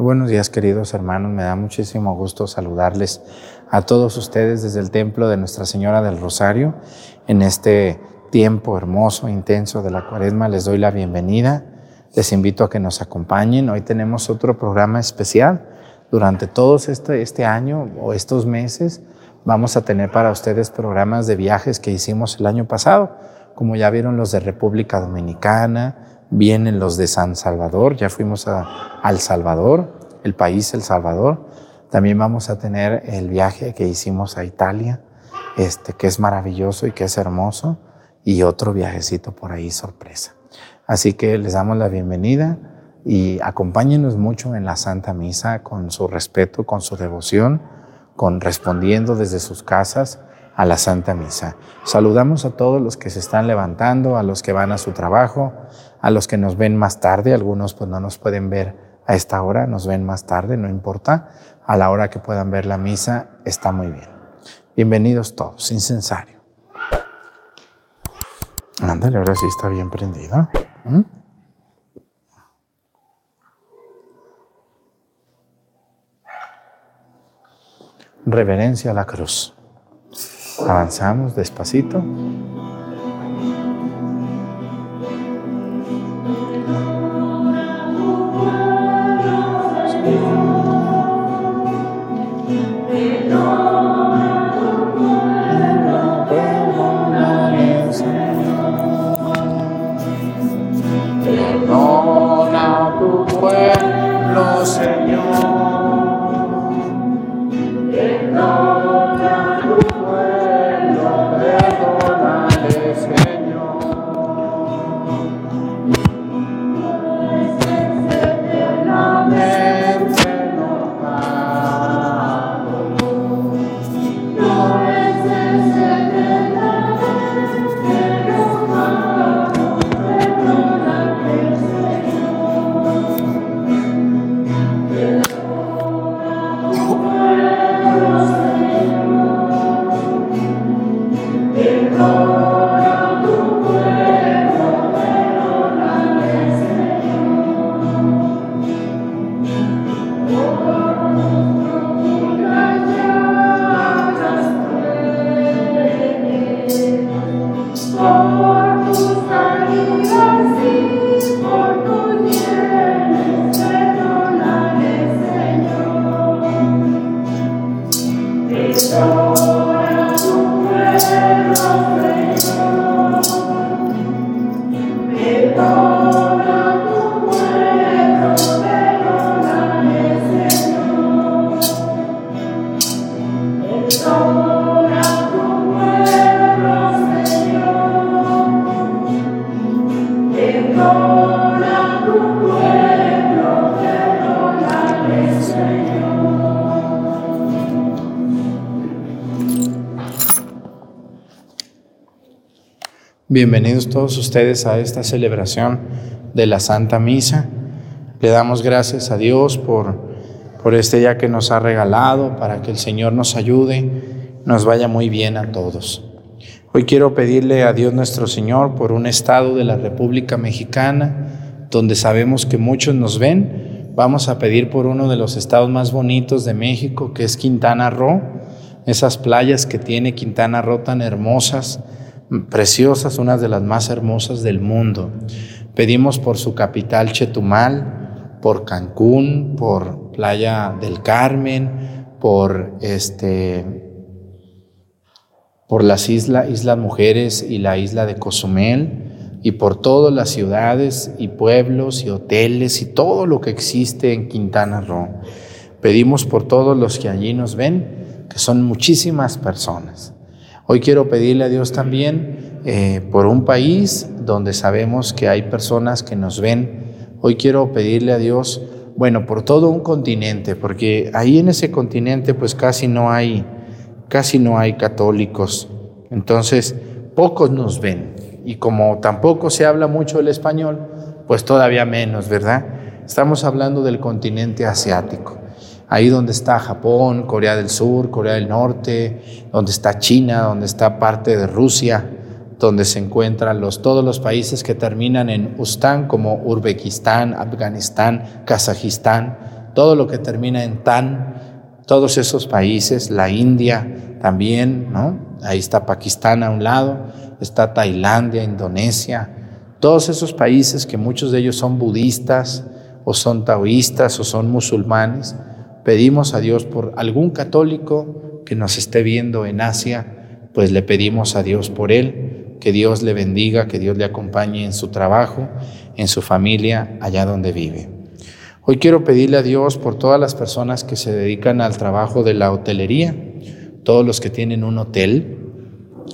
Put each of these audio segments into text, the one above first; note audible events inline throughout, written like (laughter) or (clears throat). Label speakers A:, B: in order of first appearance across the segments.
A: Buenos días queridos hermanos, me da muchísimo gusto saludarles a todos ustedes desde el templo de Nuestra Señora del Rosario en este tiempo hermoso, intenso de la cuaresma. Les doy la bienvenida, les invito a que nos acompañen. Hoy tenemos otro programa especial. Durante todos este, este año o estos meses vamos a tener para ustedes programas de viajes que hicimos el año pasado, como ya vieron los de República Dominicana, vienen los de San Salvador, ya fuimos a, El Salvador, el país El Salvador. También vamos a tener el viaje que hicimos a Italia, este, que es maravilloso y que es hermoso, y otro viajecito por ahí sorpresa. Así que les damos la bienvenida y acompáñenos mucho en la Santa Misa con su respeto, con su devoción, con respondiendo desde sus casas a la Santa Misa. Saludamos a todos los que se están levantando, a los que van a su trabajo, a los que nos ven más tarde, algunos pues no nos pueden ver a esta hora, nos ven más tarde, no importa, a la hora que puedan ver la misa está muy bien. Bienvenidos todos, incensario. Ándale, ahora sí está bien prendido. ¿Mm? Reverencia a la cruz. Avanzamos despacito. Bienvenidos todos ustedes a esta celebración de la Santa Misa. Le damos gracias a Dios por, por este día que nos ha regalado, para que el Señor nos ayude, nos vaya muy bien a todos. Hoy quiero pedirle a Dios nuestro Señor por un estado de la República Mexicana, donde sabemos que muchos nos ven. Vamos a pedir por uno de los estados más bonitos de México, que es Quintana Roo, esas playas que tiene Quintana Roo tan hermosas preciosas, unas de las más hermosas del mundo. Pedimos por su capital Chetumal, por Cancún, por Playa del Carmen, por este por las islas, Islas Mujeres y la isla de Cozumel y por todas las ciudades y pueblos y hoteles y todo lo que existe en Quintana Roo. Pedimos por todos los que allí nos ven, que son muchísimas personas. Hoy quiero pedirle a Dios también eh, por un país donde sabemos que hay personas que nos ven. Hoy quiero pedirle a Dios, bueno, por todo un continente, porque ahí en ese continente pues casi no hay, casi no hay católicos. Entonces, pocos nos ven. Y como tampoco se habla mucho el español, pues todavía menos, ¿verdad? Estamos hablando del continente asiático ahí donde está Japón, Corea del Sur, Corea del Norte, donde está China, donde está parte de Rusia, donde se encuentran los, todos los países que terminan en Ustan, como Uzbekistán, Afganistán, Kazajistán, todo lo que termina en tan, todos esos países, la India también, ¿no? Ahí está Pakistán a un lado, está Tailandia, Indonesia, todos esos países que muchos de ellos son budistas o son taoístas o son musulmanes. Pedimos a Dios por algún católico que nos esté viendo en Asia, pues le pedimos a Dios por él, que Dios le bendiga, que Dios le acompañe en su trabajo, en su familia, allá donde vive. Hoy quiero pedirle a Dios por todas las personas que se dedican al trabajo de la hotelería, todos los que tienen un hotel,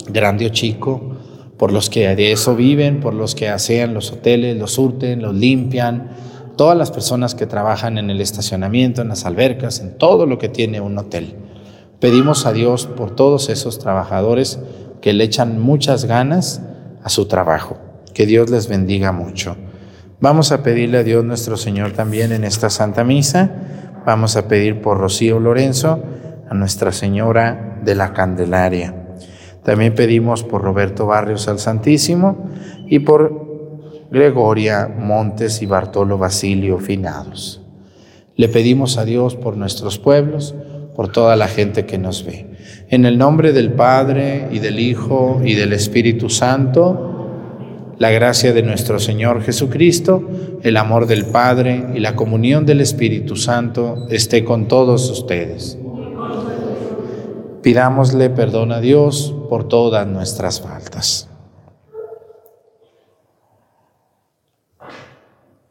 A: grande o chico, por los que de eso viven, por los que asean los hoteles, los surten, los limpian, todas las personas que trabajan en el estacionamiento, en las albercas, en todo lo que tiene un hotel. Pedimos a Dios por todos esos trabajadores que le echan muchas ganas a su trabajo. Que Dios les bendiga mucho. Vamos a pedirle a Dios nuestro Señor también en esta Santa Misa. Vamos a pedir por Rocío Lorenzo, a Nuestra Señora de la Candelaria. También pedimos por Roberto Barrios al Santísimo y por Gregoria Montes y Bartolo Basilio Finados. Le pedimos a Dios por nuestros pueblos, por toda la gente que nos ve. En el nombre del Padre y del Hijo y del Espíritu Santo, la gracia de nuestro Señor Jesucristo, el amor del Padre y la comunión del Espíritu Santo esté con todos ustedes. Pidámosle perdón a Dios por todas nuestras faltas.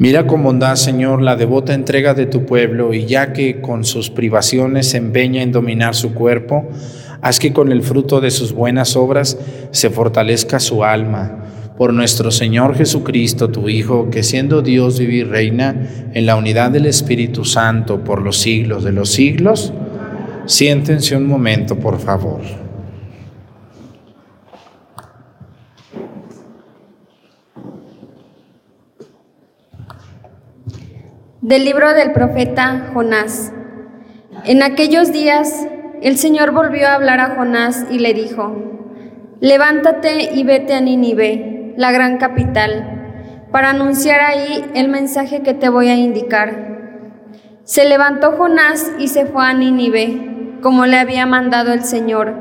A: Mira con bondad, Señor, la devota entrega de tu pueblo y ya que con sus privaciones se empeña en dominar su cuerpo, haz que con el fruto de sus buenas obras se fortalezca su alma. Por nuestro Señor Jesucristo, tu Hijo, que siendo Dios vive y reina en la unidad del Espíritu Santo por los siglos de los siglos, siéntense un momento, por favor.
B: Del libro del profeta Jonás. En aquellos días el Señor volvió a hablar a Jonás y le dijo, Levántate y vete a Nínive, la gran capital, para anunciar ahí el mensaje que te voy a indicar. Se levantó Jonás y se fue a Nínive, como le había mandado el Señor.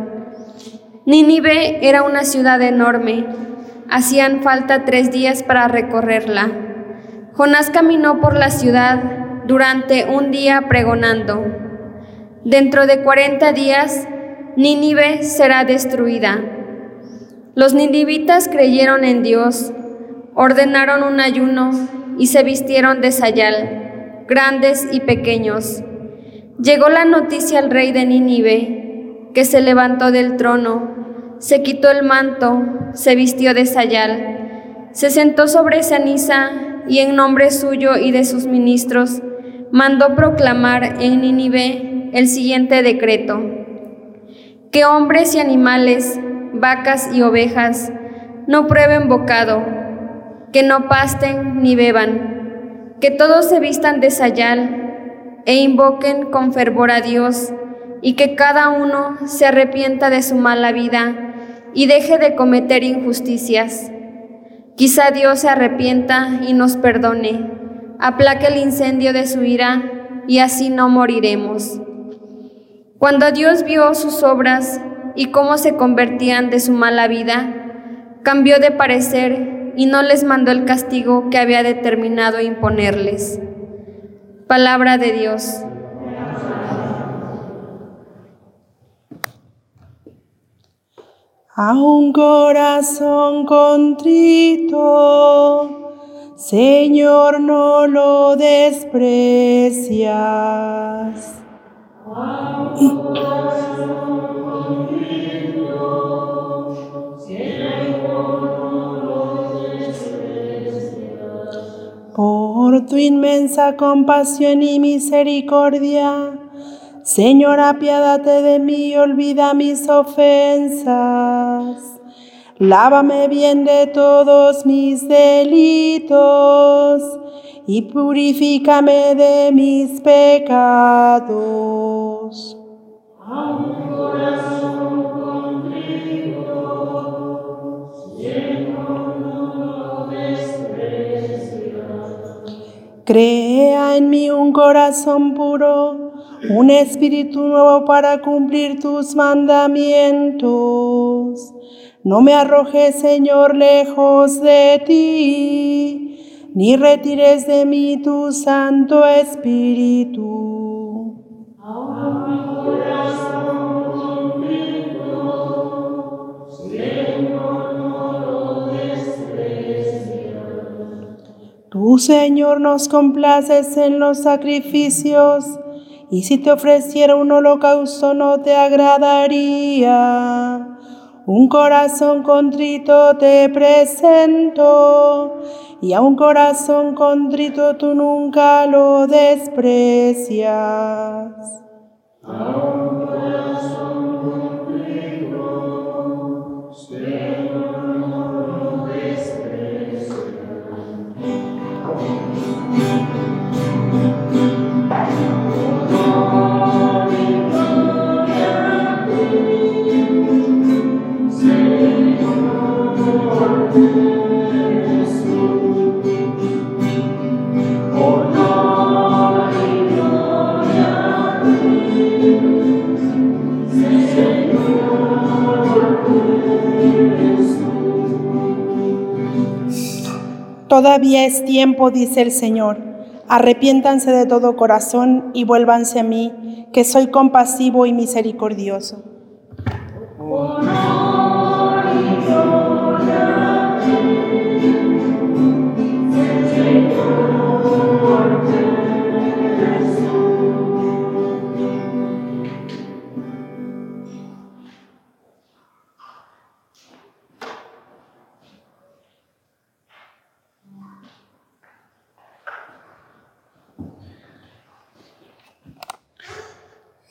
B: Nínive era una ciudad enorme, hacían falta tres días para recorrerla. Jonás caminó por la ciudad durante un día pregonando, dentro de cuarenta días Nínive será destruida. Los ninivitas creyeron en Dios, ordenaron un ayuno y se vistieron de sayal, grandes y pequeños. Llegó la noticia al rey de Nínive, que se levantó del trono, se quitó el manto, se vistió de sayal, se sentó sobre ceniza y en nombre suyo y de sus ministros mandó proclamar en Nínive el siguiente decreto: que hombres y animales, vacas y ovejas no prueben bocado, que no pasten ni beban, que todos se vistan de sayal e invoquen con fervor a Dios, y que cada uno se arrepienta de su mala vida y deje de cometer injusticias. Quizá Dios se arrepienta y nos perdone, aplaque el incendio de su ira y así no moriremos. Cuando Dios vio sus obras y cómo se convertían de su mala vida, cambió de parecer y no les mandó el castigo que había determinado imponerles. Palabra de Dios.
C: A un corazón contrito, Señor, no lo desprecias. Por tu inmensa compasión y misericordia, Señor, apiádate de mí, olvida mis ofensas. Lávame bien de todos mis delitos y purifícame de mis pecados. Crea en mí un corazón puro, un espíritu nuevo para cumplir tus mandamientos. No me arrojes, Señor, lejos de ti, ni retires de mí tu Santo Espíritu. Tú, Señor, nos complaces en los sacrificios, y si te ofreciera un holocausto no te agradaría. Un corazón contrito te presento, y a un corazón contrito tú nunca lo desprecias. Todavía es tiempo, dice el Señor. Arrepiéntanse de todo corazón y vuélvanse a mí, que soy compasivo y misericordioso.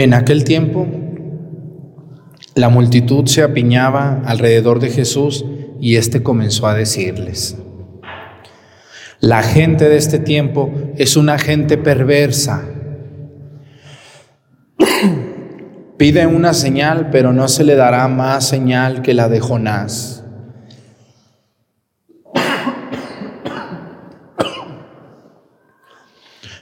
A: En aquel tiempo, la multitud se apiñaba alrededor de Jesús y éste comenzó a decirles, la gente de este tiempo es una gente perversa. Pide una señal, pero no se le dará más señal que la de Jonás.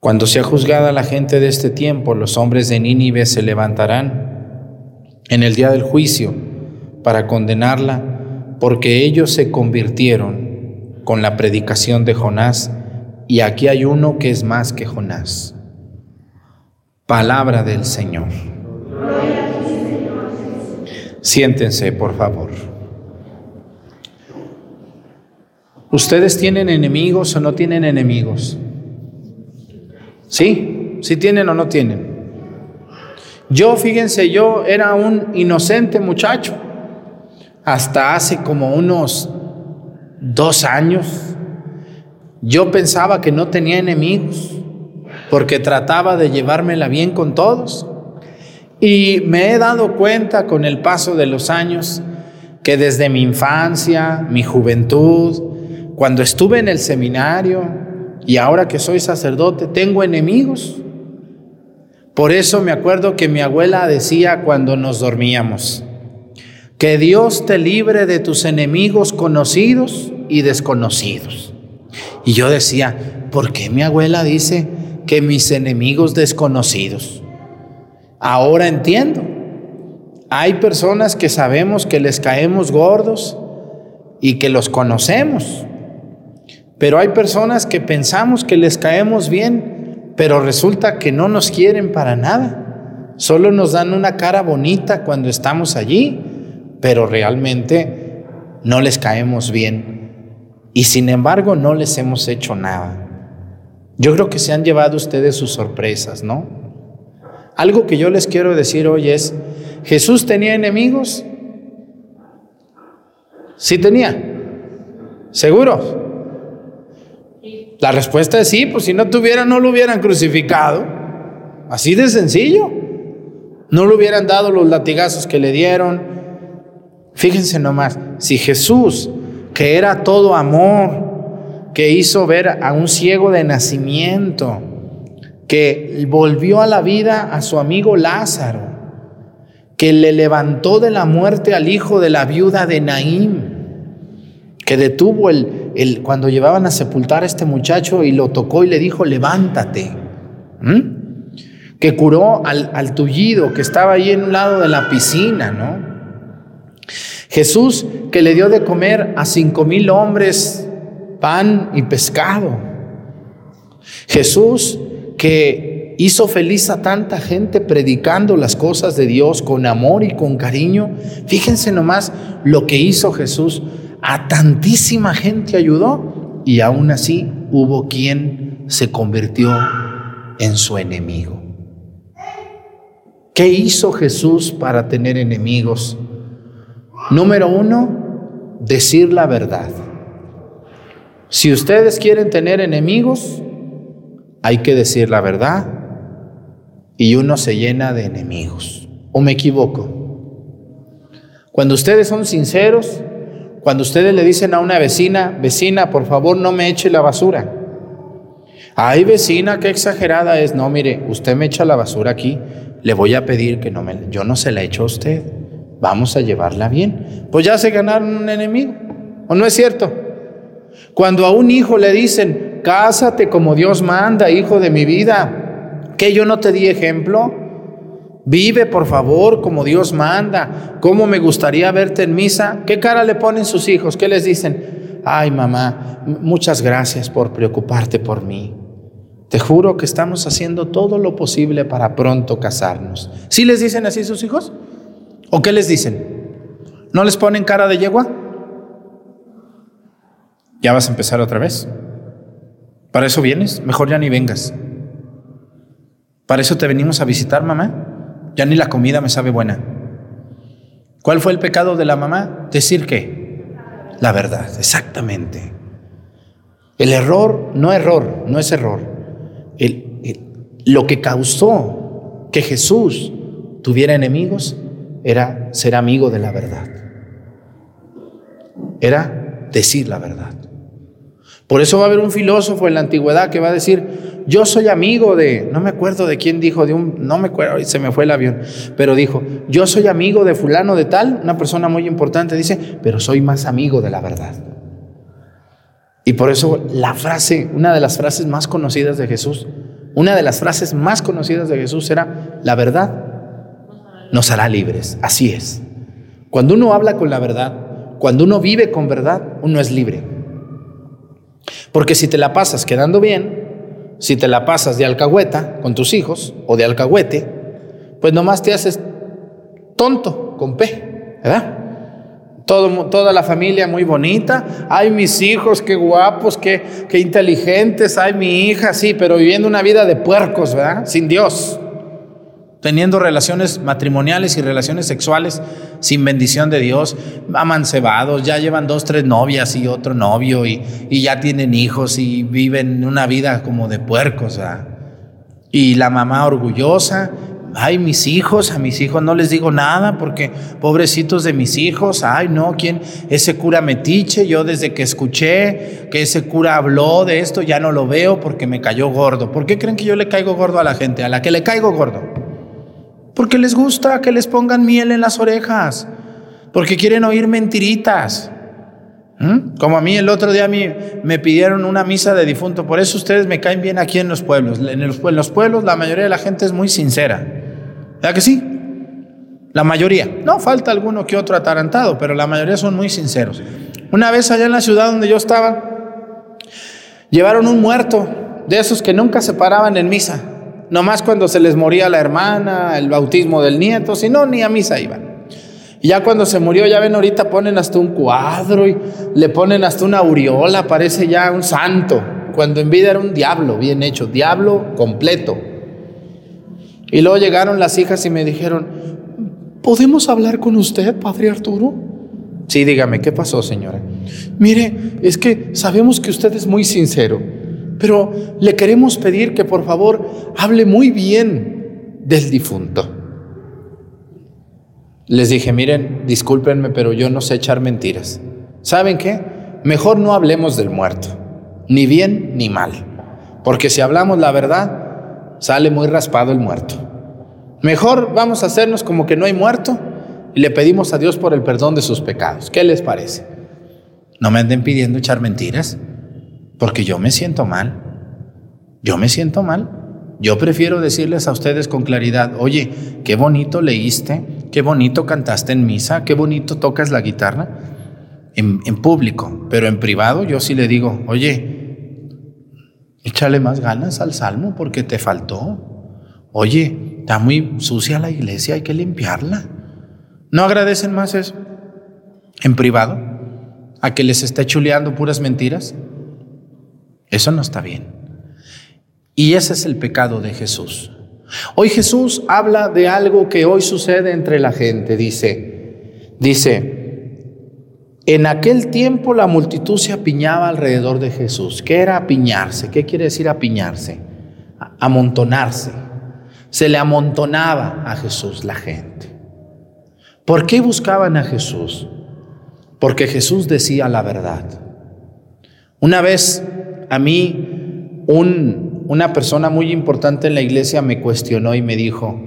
A: Cuando sea juzgada la gente de este tiempo, los hombres de Nínive se levantarán en el día del juicio para condenarla, porque ellos se convirtieron con la predicación de Jonás, y aquí hay uno que es más que Jonás. Palabra del Señor. Siéntense, por favor. ¿Ustedes tienen enemigos o no tienen enemigos? ¿Sí? ¿Sí tienen o no tienen? Yo, fíjense, yo era un inocente muchacho hasta hace como unos dos años. Yo pensaba que no tenía enemigos porque trataba de llevármela bien con todos. Y me he dado cuenta con el paso de los años que desde mi infancia, mi juventud, cuando estuve en el seminario y ahora que soy sacerdote, tengo enemigos. Por eso me acuerdo que mi abuela decía cuando nos dormíamos, que Dios te libre de tus enemigos conocidos y desconocidos. Y yo decía, ¿por qué mi abuela dice que mis enemigos desconocidos? Ahora entiendo. Hay personas que sabemos que les caemos gordos y que los conocemos. Pero hay personas que pensamos que les caemos bien, pero resulta que no nos quieren para nada. Solo nos dan una cara bonita cuando estamos allí, pero realmente no les caemos bien. Y sin embargo no les hemos hecho nada. Yo creo que se han llevado ustedes sus sorpresas, ¿no? Algo que yo les quiero decir hoy es, ¿Jesús tenía enemigos? Sí tenía. ¿Seguro? La respuesta es sí, pues si no tuviera, no lo hubieran crucificado. Así de sencillo. No le hubieran dado los latigazos que le dieron. Fíjense nomás, si Jesús, que era todo amor, que hizo ver a un ciego de nacimiento, que volvió a la vida a su amigo Lázaro, que le levantó de la muerte al hijo de la viuda de Naím, que detuvo el, el, cuando llevaban a sepultar a este muchacho y lo tocó y le dijo, levántate. Que curó al, al tullido que estaba ahí en un lado de la piscina, ¿no? Jesús que le dio de comer a cinco mil hombres pan y pescado. Jesús que hizo feliz a tanta gente predicando las cosas de Dios con amor y con cariño. Fíjense nomás lo que hizo Jesús a tantísima gente ayudó y aún así hubo quien se convirtió en su enemigo. ¿Qué hizo Jesús para tener enemigos? Número uno, decir la verdad. Si ustedes quieren tener enemigos, hay que decir la verdad y uno se llena de enemigos. ¿O me equivoco? Cuando ustedes son sinceros, cuando ustedes le dicen a una vecina, vecina, por favor no me eche la basura. Ay, vecina, qué exagerada es. No, mire, usted me echa la basura aquí, le voy a pedir que no me, yo no se la echo a usted. Vamos a llevarla bien. Pues ya se ganaron un enemigo. ¿O no es cierto? Cuando a un hijo le dicen, cásate como Dios manda, hijo de mi vida, que yo no te di ejemplo, Vive, por favor, como Dios manda. ¿Cómo me gustaría verte en misa? ¿Qué cara le ponen sus hijos? ¿Qué les dicen? Ay, mamá, muchas gracias por preocuparte por mí. Te juro que estamos haciendo todo lo posible para pronto casarnos. ¿Sí les dicen así sus hijos? ¿O qué les dicen? ¿No les ponen cara de yegua? ¿Ya vas a empezar otra vez? ¿Para eso vienes? Mejor ya ni vengas. ¿Para eso te venimos a visitar, mamá? Ya ni la comida me sabe buena. ¿Cuál fue el pecado de la mamá? Decir qué? La verdad, exactamente. El error, no error, no es error. lo que causó que Jesús tuviera enemigos era ser amigo de la verdad. Era decir la verdad. Por eso va a haber un filósofo en la antigüedad que va a decir, yo soy amigo de, no me acuerdo de quién dijo, de un, no me acuerdo, se me fue el avión, pero dijo, yo soy amigo de fulano de tal, una persona muy importante, dice, pero soy más amigo de la verdad. Y por eso la frase, una de las frases más conocidas de Jesús, una de las frases más conocidas de Jesús era, la verdad nos hará libres. Así es. Cuando uno habla con la verdad, cuando uno vive con verdad, uno es libre. Porque si te la pasas quedando bien, si te la pasas de alcahueta con tus hijos o de alcahuete, pues nomás te haces tonto con P, ¿verdad? Todo, toda la familia muy bonita. Ay, mis hijos, qué guapos, qué, qué inteligentes. Ay, mi hija, sí, pero viviendo una vida de puercos, ¿verdad? Sin Dios teniendo relaciones matrimoniales y relaciones sexuales sin bendición de Dios, amancebados, ya llevan dos, tres novias y otro novio y, ya tienen hijos y viven una vida como de puercos. Y la mamá orgullosa, ay, mis hijos, a mis hijos no les digo nada porque pobrecitos de mis hijos, ay, no, ¿quién? Ese cura metiche, yo desde que escuché que ese cura habló de esto ya no lo veo porque me cayó gordo. ¿Por qué creen que yo le caigo gordo a la gente? A la que le caigo gordo porque les gusta que les pongan miel en las orejas, porque quieren oír mentiritas. ¿Mm? Como a mí el otro día me, me pidieron una misa de difunto, por eso ustedes me caen bien aquí en los pueblos. En los, en los pueblos la mayoría de la gente es muy sincera. ¿Verdad que sí? La mayoría. No falta alguno que otro atarantado, pero la mayoría son muy sinceros. Una vez allá en la ciudad donde yo estaba, llevaron un muerto de esos que nunca se paraban en misa nomás cuando se les moría la hermana, el bautismo del nieto, si no, ni a misa iban. Ya cuando se murió, ya ven, ahorita ponen hasta un cuadro y le ponen hasta una aureola, parece ya un santo, cuando en vida era un diablo, bien hecho, diablo completo. Y luego llegaron las hijas y me dijeron, ¿podemos hablar con usted, Padre Arturo? Sí, dígame, ¿qué pasó, señora? Mire, es que sabemos que usted es muy sincero pero le queremos pedir que por favor hable muy bien del difunto. Les dije, miren, discúlpenme, pero yo no sé echar mentiras. ¿Saben qué? Mejor no hablemos del muerto, ni bien ni mal, porque si hablamos la verdad, sale muy raspado el muerto. Mejor vamos a hacernos como que no hay muerto y le pedimos a Dios por el perdón de sus pecados. ¿Qué les parece? No me anden pidiendo echar mentiras. Porque yo me siento mal. Yo me siento mal. Yo prefiero decirles a ustedes con claridad, oye, qué bonito leíste, qué bonito cantaste en misa, qué bonito tocas la guitarra en, público, pero en privado yo sí le digo, oye, échale más ganas al salmo porque te faltó. Oye, está muy sucia la iglesia, hay que limpiarla. ¿No agradecen más eso? En privado, a que les esté chuleando puras mentiras. Eso no está bien. Y ese es el pecado de Jesús. Hoy Jesús habla de algo que hoy sucede entre la gente. Dice, dice, en aquel tiempo la multitud se apiñaba alrededor de Jesús. ¿Qué era apiñarse? ¿Qué quiere decir apiñarse? Amontonarse. Se le amontonaba a Jesús la gente. ¿Por qué buscaban a Jesús? Porque Jesús decía la verdad. Una vez a mí un, una persona muy importante en la iglesia me cuestionó y me dijo,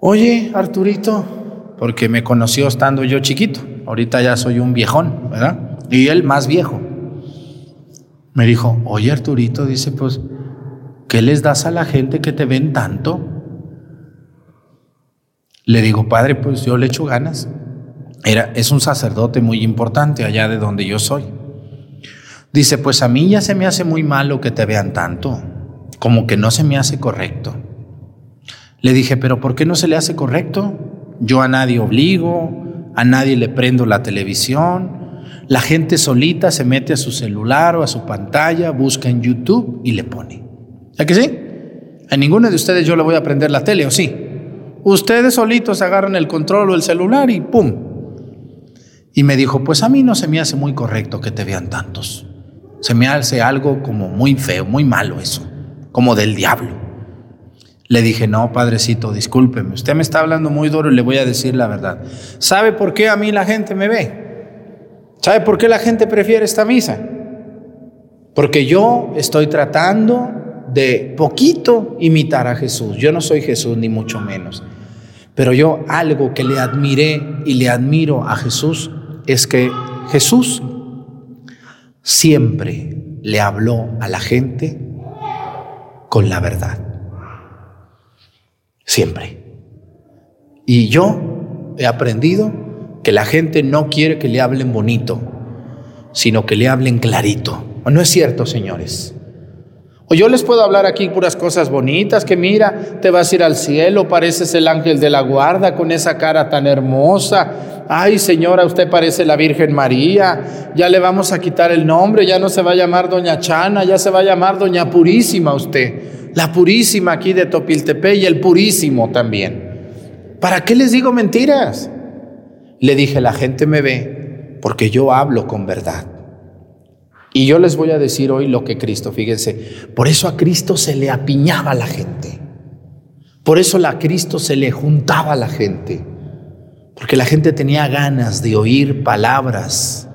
A: oye Arturito, porque me conoció estando yo chiquito, ahorita ya soy un viejón, ¿verdad? Y él más viejo. Me dijo, oye Arturito, dice, pues, ¿qué les das a la gente que te ven tanto? Le digo, padre, pues yo le echo ganas. Era, es un sacerdote muy importante allá de donde yo soy. Dice, pues a mí ya se me hace muy malo que te vean tanto, como que no se me hace correcto. Le dije, pero ¿por qué no se le hace correcto? Yo a nadie obligo, a nadie le prendo la televisión, la gente solita se mete a su celular o a su pantalla, busca en YouTube y le pone. ¿Ya que sí? A ninguno de ustedes yo le voy a prender la tele, ¿o sí? Ustedes solitos agarran el control o el celular y ¡pum! Y me dijo, pues a mí no se me hace muy correcto que te vean tantos. Se me hace algo como muy feo, muy malo eso, como del diablo. Le dije, no, padrecito, discúlpeme, usted me está hablando muy duro y le voy a decir la verdad. ¿Sabe por qué a mí la gente me ve? ¿Sabe por qué la gente prefiere esta misa? Porque yo estoy tratando de poquito imitar a Jesús. Yo no soy Jesús, ni mucho menos. Pero yo algo que le admiré y le admiro a Jesús es que Jesús siempre le habló a la gente con la verdad. Siempre. Y yo he aprendido que la gente no quiere que le hablen bonito, sino que le hablen clarito. ¿O no es cierto, señores? O yo les puedo hablar aquí puras cosas bonitas, que mira, te vas a ir al cielo, pareces el ángel de la guarda con esa cara tan hermosa. Ay, señora, usted parece la Virgen María. Ya le vamos a quitar el nombre, ya no se va a llamar Doña Chana, ya se va a llamar Doña Purísima usted. La Purísima aquí de Topiltepe y el Purísimo también. ¿Para qué les digo mentiras? Le dije, la gente me ve porque yo hablo con verdad. Y yo les voy a decir hoy lo que Cristo, fíjense, por eso a Cristo se le apiñaba la gente. Por eso a Cristo se le juntaba la gente. Porque la gente tenía ganas de oír palabras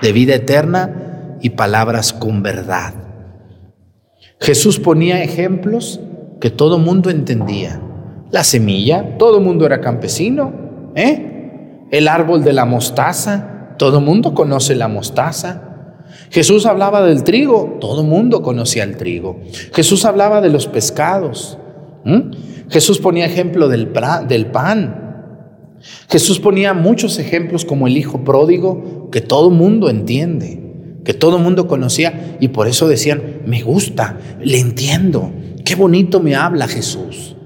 A: de vida eterna y palabras con verdad. Jesús ponía ejemplos que todo mundo entendía. La semilla, todo mundo era campesino. ¿eh? El árbol de la mostaza, todo mundo conoce la mostaza. Jesús hablaba del trigo, todo mundo conocía el trigo. Jesús hablaba de los pescados. Jesús ponía ejemplo del pan. Jesús ponía muchos ejemplos como el hijo pródigo que todo mundo entiende, que todo mundo conocía y por eso decían, me gusta, le entiendo, qué bonito me habla Jesús.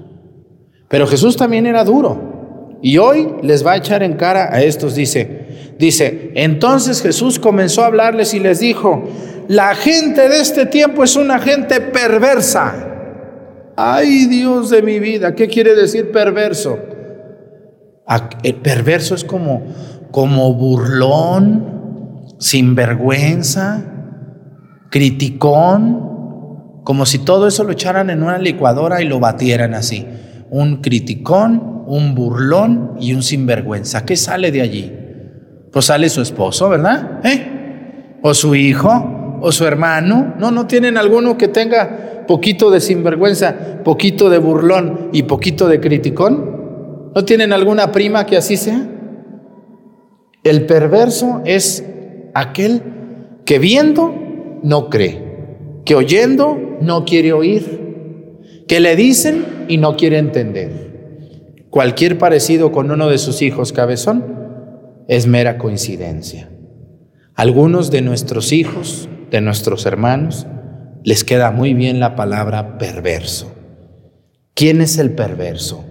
A: Pero Jesús también era duro. Y hoy les va a echar en cara a estos, dice, dice, entonces Jesús comenzó a hablarles y les dijo, la gente de este tiempo es una gente perversa. Ay Dios de mi vida, ¿qué quiere decir perverso? El perverso es como, como burlón, sinvergüenza, criticón, como si todo eso lo echaran en una licuadora y lo batieran así. Un criticón, un burlón y un sinvergüenza. ¿Qué sale de allí? Pues sale su esposo, ¿verdad? ¿Eh? O su hijo, o su hermano. No, no tienen alguno que tenga poquito de sinvergüenza, poquito de burlón y poquito de criticón. ¿No tienen alguna prima que así sea? El perverso es aquel que viendo no cree, que oyendo no quiere oír, que le dicen y no quiere entender. Cualquier parecido con uno de sus hijos cabezón es mera coincidencia. Algunos de nuestros hijos, de nuestros hermanos, les queda muy bien la palabra perverso. ¿Quién es el perverso?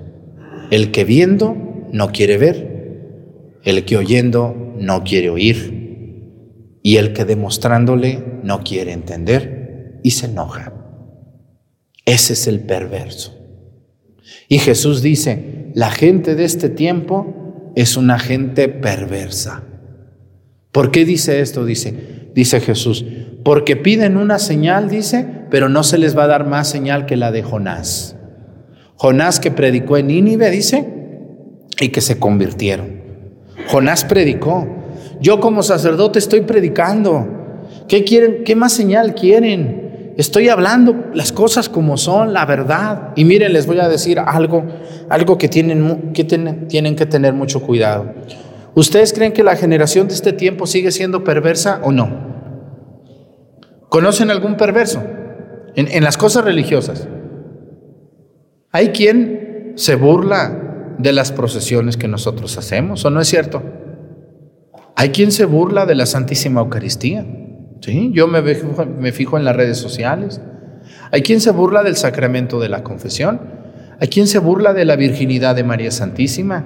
A: El que viendo no quiere ver, el que oyendo no quiere oír y el que demostrándole no quiere entender y se enoja. Ese es el perverso. Y Jesús dice, la gente de este tiempo es una gente perversa. ¿Por qué dice esto? Dice, dice Jesús, porque piden una señal, dice, pero no se les va a dar más señal que la de Jonás. Jonás que predicó en Nínive, dice, y que se convirtieron. Jonás predicó. Yo como sacerdote estoy predicando. ¿Qué quieren? ¿Qué más señal quieren? Estoy hablando las cosas como son, la verdad. Y miren, les voy a decir algo, algo que tienen que, tener mucho cuidado. ¿Ustedes creen que la generación de este tiempo sigue siendo perversa o no? ¿Conocen algún perverso en las cosas religiosas? Hay quien se burla de las procesiones que nosotros hacemos, ¿o no es cierto? Hay quien se burla de la Santísima Eucaristía. ¿Sí? Yo me, me fijo en las redes sociales. Hay quien se burla del sacramento de la confesión. Hay quien se burla de la virginidad de María Santísima.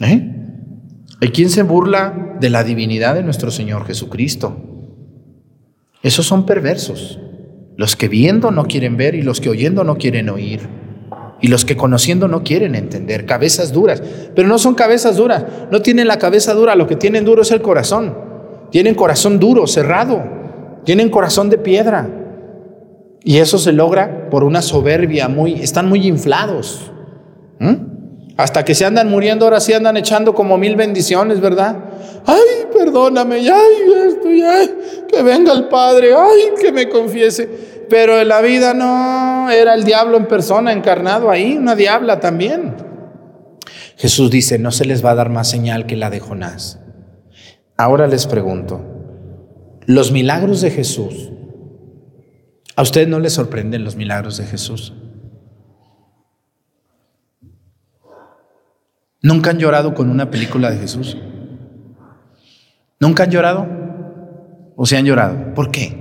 A: ¿Eh? Hay quien se burla de la divinidad de nuestro Señor Jesucristo. Esos son perversos. Los que viendo no quieren ver y los que oyendo no quieren oír. Y los que conociendo no quieren entender. Cabezas duras. Pero no son cabezas duras. No tienen la cabeza dura. Lo que tienen duro es el corazón. Tienen corazón duro, cerrado. Tienen corazón de piedra. Y eso se logra por una soberbia muy, están muy inflados. Hasta que se andan muriendo, ahora sí andan echando como mil bendiciones, ¿verdad? Ay, perdóname, ay, esto, ay, que venga el Padre, ay, que me confiese. Pero en la vida no, era el diablo en persona, encarnado ahí, una diabla también. Jesús dice, no se les va a dar más señal que la de Jonás. Ahora les pregunto, los milagros de Jesús. ¿A usted no le sorprenden los milagros de Jesús? ¿Nunca han llorado con una película de Jesús? ¿Nunca han llorado? ¿O se han llorado? ¿Por qué?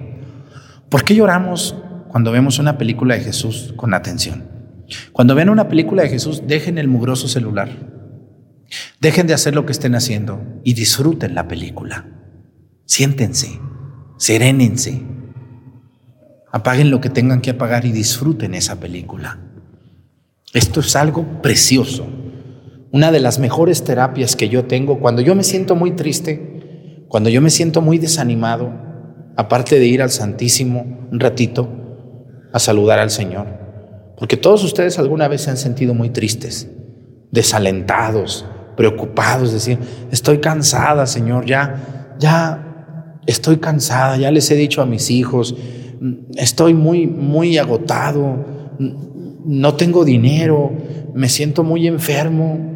A: ¿Por qué lloramos cuando vemos una película de Jesús con atención? Cuando ven una película de Jesús, dejen el mugroso celular. Dejen de hacer lo que estén haciendo y disfruten la película. Siéntense, serénense, apaguen lo que tengan que apagar y disfruten esa película. Esto es algo precioso. Una de las mejores terapias que yo tengo cuando yo me siento muy triste, cuando yo me siento muy desanimado, aparte de ir al Santísimo un ratito a saludar al Señor. Porque todos ustedes alguna vez se han sentido muy tristes, desalentados, preocupados, decir, estoy cansada, Señor, ya, ya estoy cansada, ya les he dicho a mis hijos, estoy muy, muy agotado, no tengo dinero, me siento muy enfermo.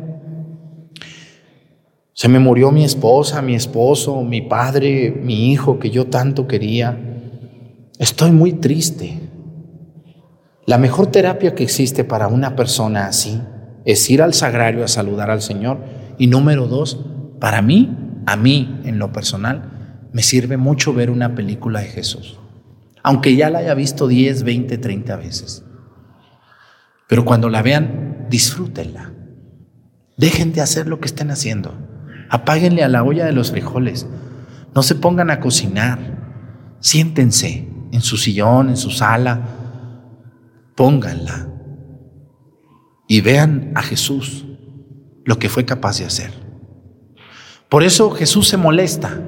A: Se me murió mi esposa, mi esposo, mi padre, mi hijo que yo tanto quería. Estoy muy triste. La mejor terapia que existe para una persona así es ir al sagrario a saludar al Señor. Y número dos, para mí, a mí en lo personal, me sirve mucho ver una película de Jesús aunque ya la haya visto 10, 20, 30 veces. Pero cuando la vean, disfrútenla. Dejen de hacer lo que estén haciendo. Apáguenle a la olla de los frijoles. No se pongan a cocinar. Siéntense en su sillón, en su sala. Pónganla. Y vean a Jesús lo que fue capaz de hacer. Por eso Jesús se molesta.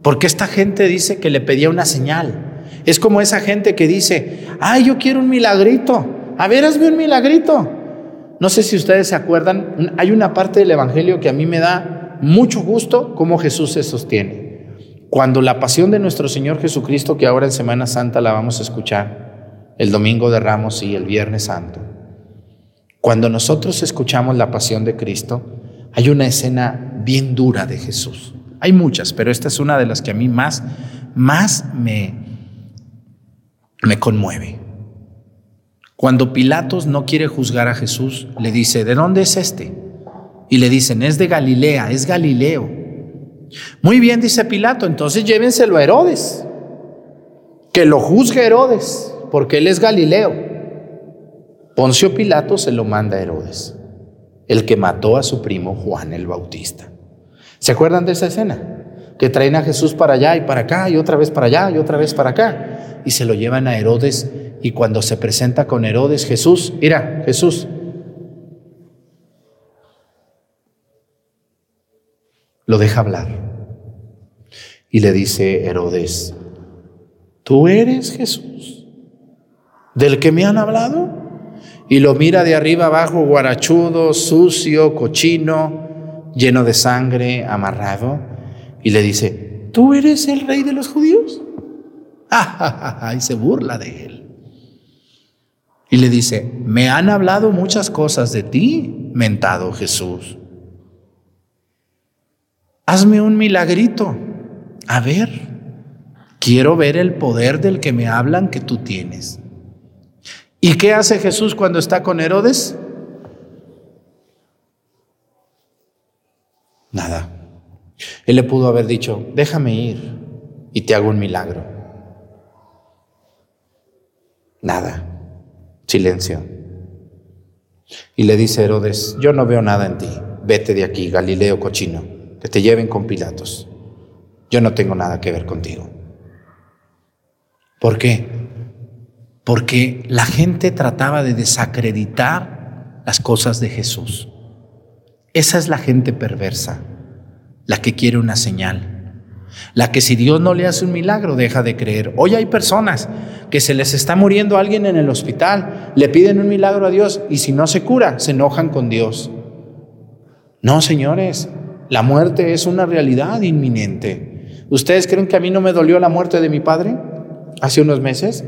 A: Porque esta gente dice que le pedía una señal. Es como esa gente que dice, ay, yo quiero un milagrito. A ver, hazme un milagrito. No sé si ustedes se acuerdan, hay una parte del Evangelio que a mí me da mucho gusto cómo Jesús se sostiene. Cuando la pasión de nuestro Señor Jesucristo, que ahora en Semana Santa la vamos a escuchar, el domingo de Ramos y el Viernes Santo, cuando nosotros escuchamos la pasión de Cristo, hay una escena bien dura de Jesús. Hay muchas, pero esta es una de las que a mí más, más me, me conmueve. Cuando Pilatos no quiere juzgar a Jesús, le dice, ¿de dónde es este? Y le dicen, es de Galilea, es Galileo. Muy bien, dice Pilato, entonces llévenselo a Herodes. Que lo juzgue Herodes, porque él es Galileo. Poncio Pilato se lo manda a Herodes, el que mató a su primo Juan el Bautista. ¿Se acuerdan de esa escena? Que traen a Jesús para allá y para acá, y otra vez para allá, y otra vez para acá y se lo llevan a Herodes y cuando se presenta con Herodes, Jesús, mira, Jesús, lo deja hablar. Y le dice Herodes, ¿tú eres Jesús? ¿Del que me han hablado? Y lo mira de arriba abajo, guarachudo, sucio, cochino, lleno de sangre, amarrado, y le dice, ¿tú eres el rey de los judíos? (laughs) y se burla de él. Y le dice, me han hablado muchas cosas de ti, mentado Jesús. Hazme un milagrito. A ver, quiero ver el poder del que me hablan que tú tienes. ¿Y qué hace Jesús cuando está con Herodes? Nada. Él le pudo haber dicho, déjame ir y te hago un milagro. Nada. Silencio. Y le dice Herodes, yo no veo nada en ti. Vete de aquí, Galileo cochino, que te lleven con Pilatos. Yo no tengo nada que ver contigo. ¿Por qué? Porque la gente trataba de desacreditar las cosas de Jesús. Esa es la gente perversa, la que quiere una señal la que si Dios no le hace un milagro deja de creer. Hoy hay personas que se les está muriendo alguien en el hospital, le piden un milagro a Dios y si no se cura, se enojan con Dios. No, señores, la muerte es una realidad inminente. ¿Ustedes creen que a mí no me dolió la muerte de mi padre hace unos meses?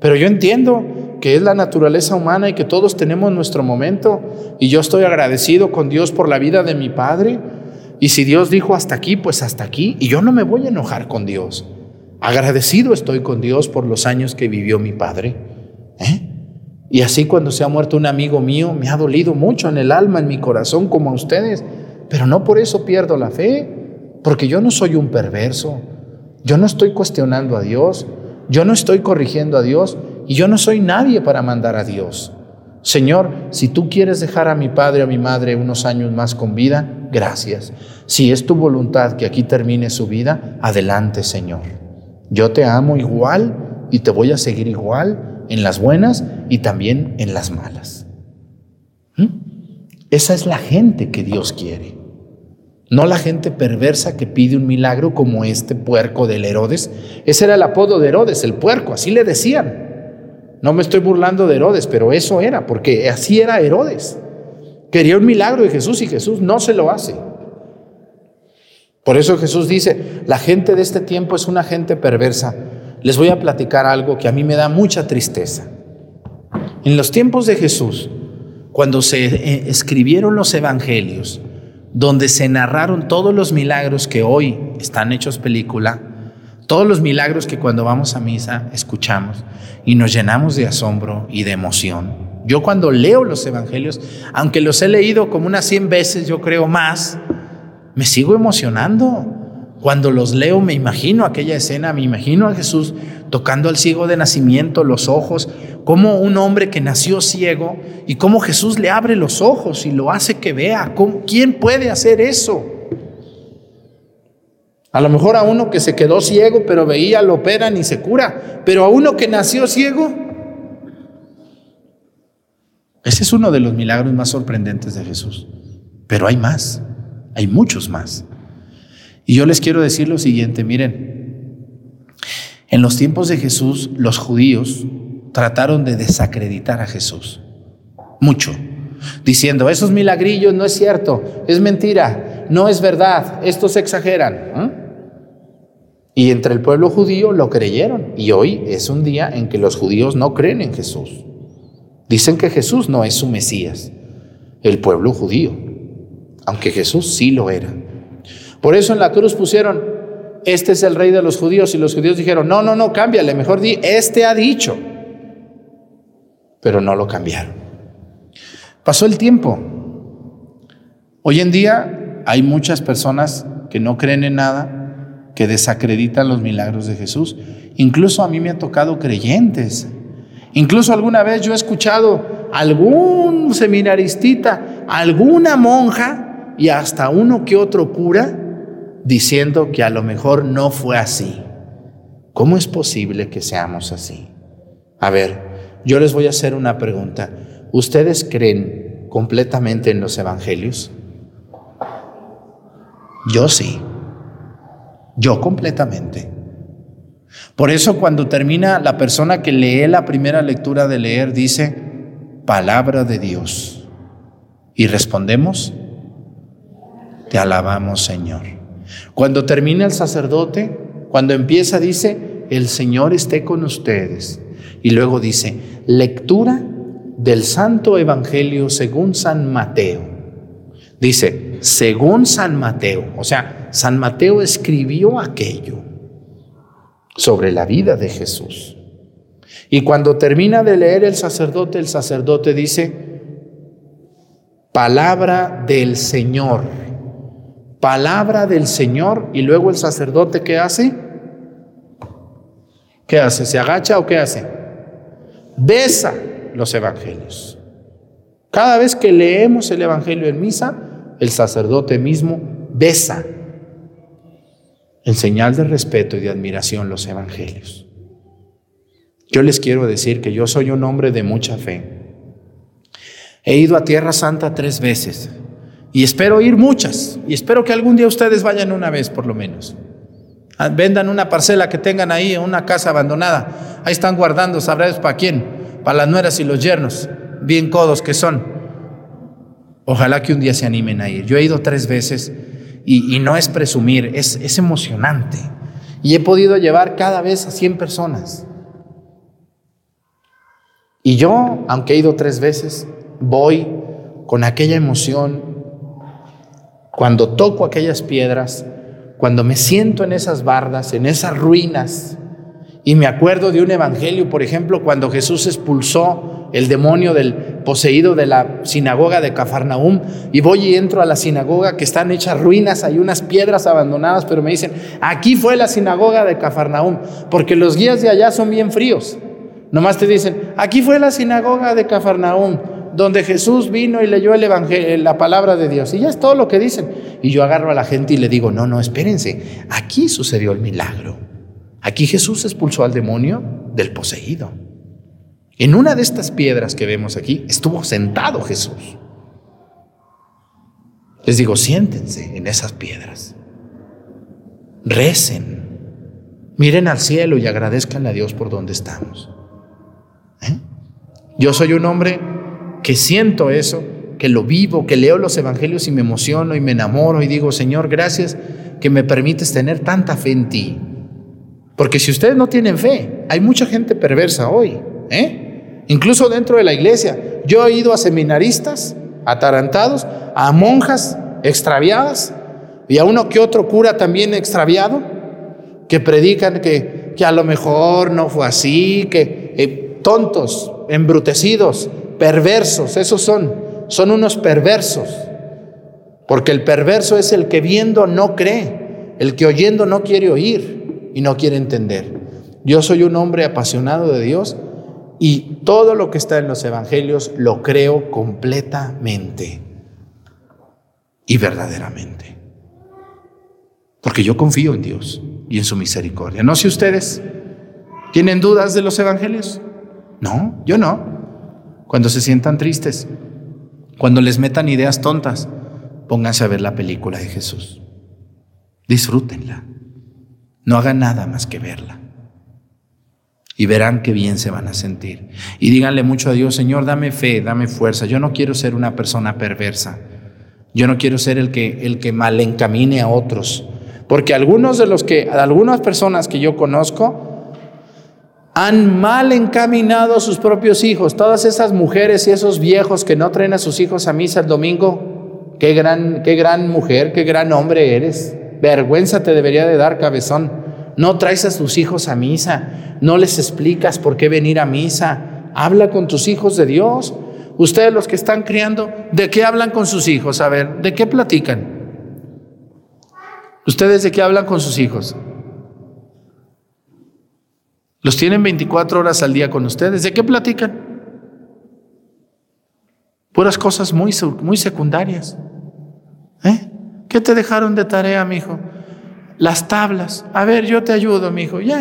A: Pero yo entiendo que es la naturaleza humana y que todos tenemos nuestro momento y yo estoy agradecido con Dios por la vida de mi padre y si Dios dijo hasta aquí, pues hasta aquí. Y yo no me voy a enojar con Dios. Agradecido estoy con Dios por los años que vivió mi padre. ¿eh? Y así cuando se ha muerto un amigo mío, me ha dolido mucho en el alma, en mi corazón, como a ustedes. Pero no por eso pierdo la fe, porque yo no soy un perverso. Yo no estoy cuestionando a Dios, yo no estoy corrigiendo a Dios y yo no soy nadie para mandar a Dios. Señor, si tú quieres dejar a mi padre o a mi madre unos años más con vida, gracias. Si es tu voluntad que aquí termine su vida, adelante, Señor. Yo te amo igual y te voy a seguir igual en las buenas y también en las malas. ¿Mm? Esa es la gente que Dios quiere. No la gente perversa que pide un milagro como este puerco del Herodes. Ese era el apodo de Herodes, el puerco, así le decían. No me estoy burlando de Herodes, pero eso era, porque así era Herodes. Quería un milagro de Jesús y Jesús no se lo hace. Por eso Jesús dice, la gente de este tiempo es una gente perversa. Les voy a platicar algo que a mí me da mucha tristeza. En los tiempos de Jesús, cuando se eh, escribieron los evangelios, donde se narraron todos los milagros que hoy están hechos película, todos los milagros que cuando vamos a misa escuchamos y nos llenamos de asombro y de emoción. Yo cuando leo los evangelios, aunque los he leído como unas 100 veces, yo creo más, me sigo emocionando. Cuando los leo me imagino aquella escena, me imagino a Jesús tocando al ciego de nacimiento los ojos, como un hombre que nació ciego y cómo Jesús le abre los ojos y lo hace que vea. ¿Quién puede hacer eso? A lo mejor a uno que se quedó ciego pero veía, lo operan y se cura, pero a uno que nació ciego. Ese es uno de los milagros más sorprendentes de Jesús. Pero hay más, hay muchos más. Y yo les quiero decir lo siguiente, miren, en los tiempos de Jesús los judíos trataron de desacreditar a Jesús. Mucho. Diciendo, esos milagrillos no es cierto, es mentira, no es verdad, estos exageran. ¿eh? Y entre el pueblo judío lo creyeron. Y hoy es un día en que los judíos no creen en Jesús. Dicen que Jesús no es su Mesías, el pueblo judío, aunque Jesús sí lo era. Por eso en la cruz pusieron, este es el rey de los judíos, y los judíos dijeron, no, no, no, cámbiale, mejor di, este ha dicho pero no lo cambiaron. Pasó el tiempo. Hoy en día hay muchas personas que no creen en nada, que desacreditan los milagros de Jesús. Incluso a mí me ha tocado creyentes. Incluso alguna vez yo he escuchado algún seminaristita, alguna monja y hasta uno que otro cura diciendo que a lo mejor no fue así. ¿Cómo es posible que seamos así? A ver, yo les voy a hacer una pregunta. ¿Ustedes creen completamente en los evangelios? Yo sí. Yo completamente. Por eso cuando termina la persona que lee la primera lectura de leer dice, palabra de Dios. Y respondemos, te alabamos Señor. Cuando termina el sacerdote, cuando empieza dice, el Señor esté con ustedes. Y luego dice, lectura del Santo Evangelio según San Mateo. Dice, según San Mateo. O sea, San Mateo escribió aquello sobre la vida de Jesús. Y cuando termina de leer el sacerdote, el sacerdote dice, palabra del Señor. Palabra del Señor. Y luego el sacerdote, ¿qué hace? ¿Qué hace? ¿Se agacha o qué hace? besa los evangelios. Cada vez que leemos el evangelio en misa, el sacerdote mismo besa en señal de respeto y de admiración los evangelios. Yo les quiero decir que yo soy un hombre de mucha fe. He ido a Tierra Santa tres veces y espero ir muchas y espero que algún día ustedes vayan una vez por lo menos. Ah, vendan una parcela que tengan ahí, una casa abandonada. Ahí están guardando, sabrás para quién, para las nueras y los yernos, bien codos que son. Ojalá que un día se animen a ir. Yo he ido tres veces y, no es presumir, es, es emocionante. Y he podido llevar cada vez a 100 personas. Y yo, aunque he ido tres veces, voy con aquella emoción. Cuando toco aquellas piedras, cuando me siento en esas bardas, en esas ruinas, y me acuerdo de un evangelio, por ejemplo, cuando Jesús expulsó el demonio del poseído de la sinagoga de Cafarnaum y voy y entro a la sinagoga que están hechas ruinas, hay unas piedras abandonadas, pero me dicen, aquí fue la sinagoga de Cafarnaum, porque los guías de allá son bien fríos. Nomás te dicen, aquí fue la sinagoga de Cafarnaum, donde Jesús vino y leyó el evangelio, la palabra de Dios. Y ya es todo lo que dicen. Y yo agarro a la gente y le digo, no, no, espérense, aquí sucedió el milagro. Aquí Jesús expulsó al demonio del poseído. En una de estas piedras que vemos aquí estuvo sentado Jesús. Les digo, siéntense en esas piedras. Recen. Miren al cielo y agradezcan a Dios por donde estamos. ¿Eh? Yo soy un hombre que siento eso, que lo vivo, que leo los evangelios y me emociono y me enamoro y digo, Señor, gracias que me permites tener tanta fe en ti. Porque si ustedes no tienen fe, hay mucha gente perversa hoy. ¿eh? incluso dentro de la iglesia. Yo he ido a seminaristas atarantados, a monjas extraviadas y a uno que otro cura también extraviado, que predican que, que a lo mejor no fue así, que eh, tontos, embrutecidos, perversos, esos son, son unos perversos. Porque el perverso es el que viendo no cree, el que oyendo no quiere oír y no quiere entender. Yo soy un hombre apasionado de Dios y todo lo que está en los evangelios lo creo completamente y verdaderamente. Porque yo confío en Dios y en su misericordia. No sé ustedes, ¿tienen dudas de los evangelios? No, yo no. Cuando se sientan tristes, cuando les metan ideas tontas, pónganse a ver la película de Jesús. Disfrútenla. No hagan nada más que verla y verán qué bien se van a sentir. Y díganle mucho a Dios, Señor, dame fe, dame fuerza. Yo no quiero ser una persona perversa. Yo no quiero ser el que, el que mal encamine a otros. Porque algunos de los que, algunas personas que yo conozco, han mal encaminado a sus propios hijos. Todas esas mujeres y esos viejos que no traen a sus hijos a misa el domingo, qué gran, qué gran mujer, qué gran hombre eres. Vergüenza te debería de dar, cabezón. No traes a tus hijos a misa, no les explicas por qué venir a misa. Habla con tus hijos de Dios. Ustedes los que están criando, ¿de qué hablan con sus hijos? A ver, ¿de qué platican? ¿Ustedes de qué hablan con sus hijos? Los tienen 24 horas al día con ustedes. ¿De qué platican? Puras cosas muy, muy secundarias. ¿Eh? ¿Qué te dejaron de tarea, mi hijo? las tablas. A ver, yo te ayudo, mi hijo. Ya,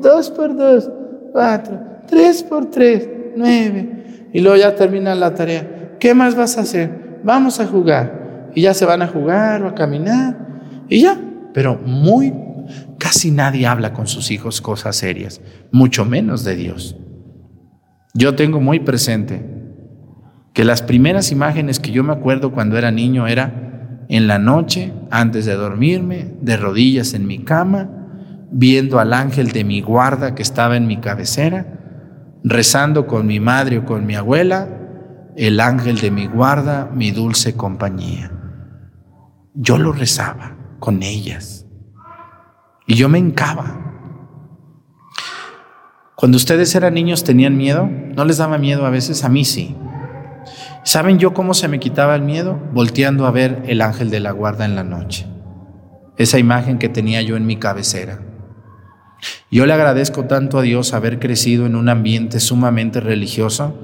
A: dos por dos, cuatro, tres por tres, nueve. Y luego ya termina la tarea. ¿Qué más vas a hacer? Vamos a jugar. Y ya se van a jugar o a caminar. Y ya. Pero muy, casi nadie habla con sus hijos cosas serias, mucho menos de Dios. Yo tengo muy presente que las primeras imágenes que yo me acuerdo cuando era niño era en la noche, antes de dormirme, de rodillas en mi cama, viendo al ángel de mi guarda que estaba en mi cabecera, rezando con mi madre o con mi abuela, el ángel de mi guarda, mi dulce compañía. Yo lo rezaba con ellas y yo me encaba. Cuando ustedes eran niños tenían miedo, ¿no les daba miedo a veces? A mí sí. ¿Saben yo cómo se me quitaba el miedo? Volteando a ver el ángel de la guarda en la noche. Esa imagen que tenía yo en mi cabecera. Yo le agradezco tanto a Dios haber crecido en un ambiente sumamente religioso,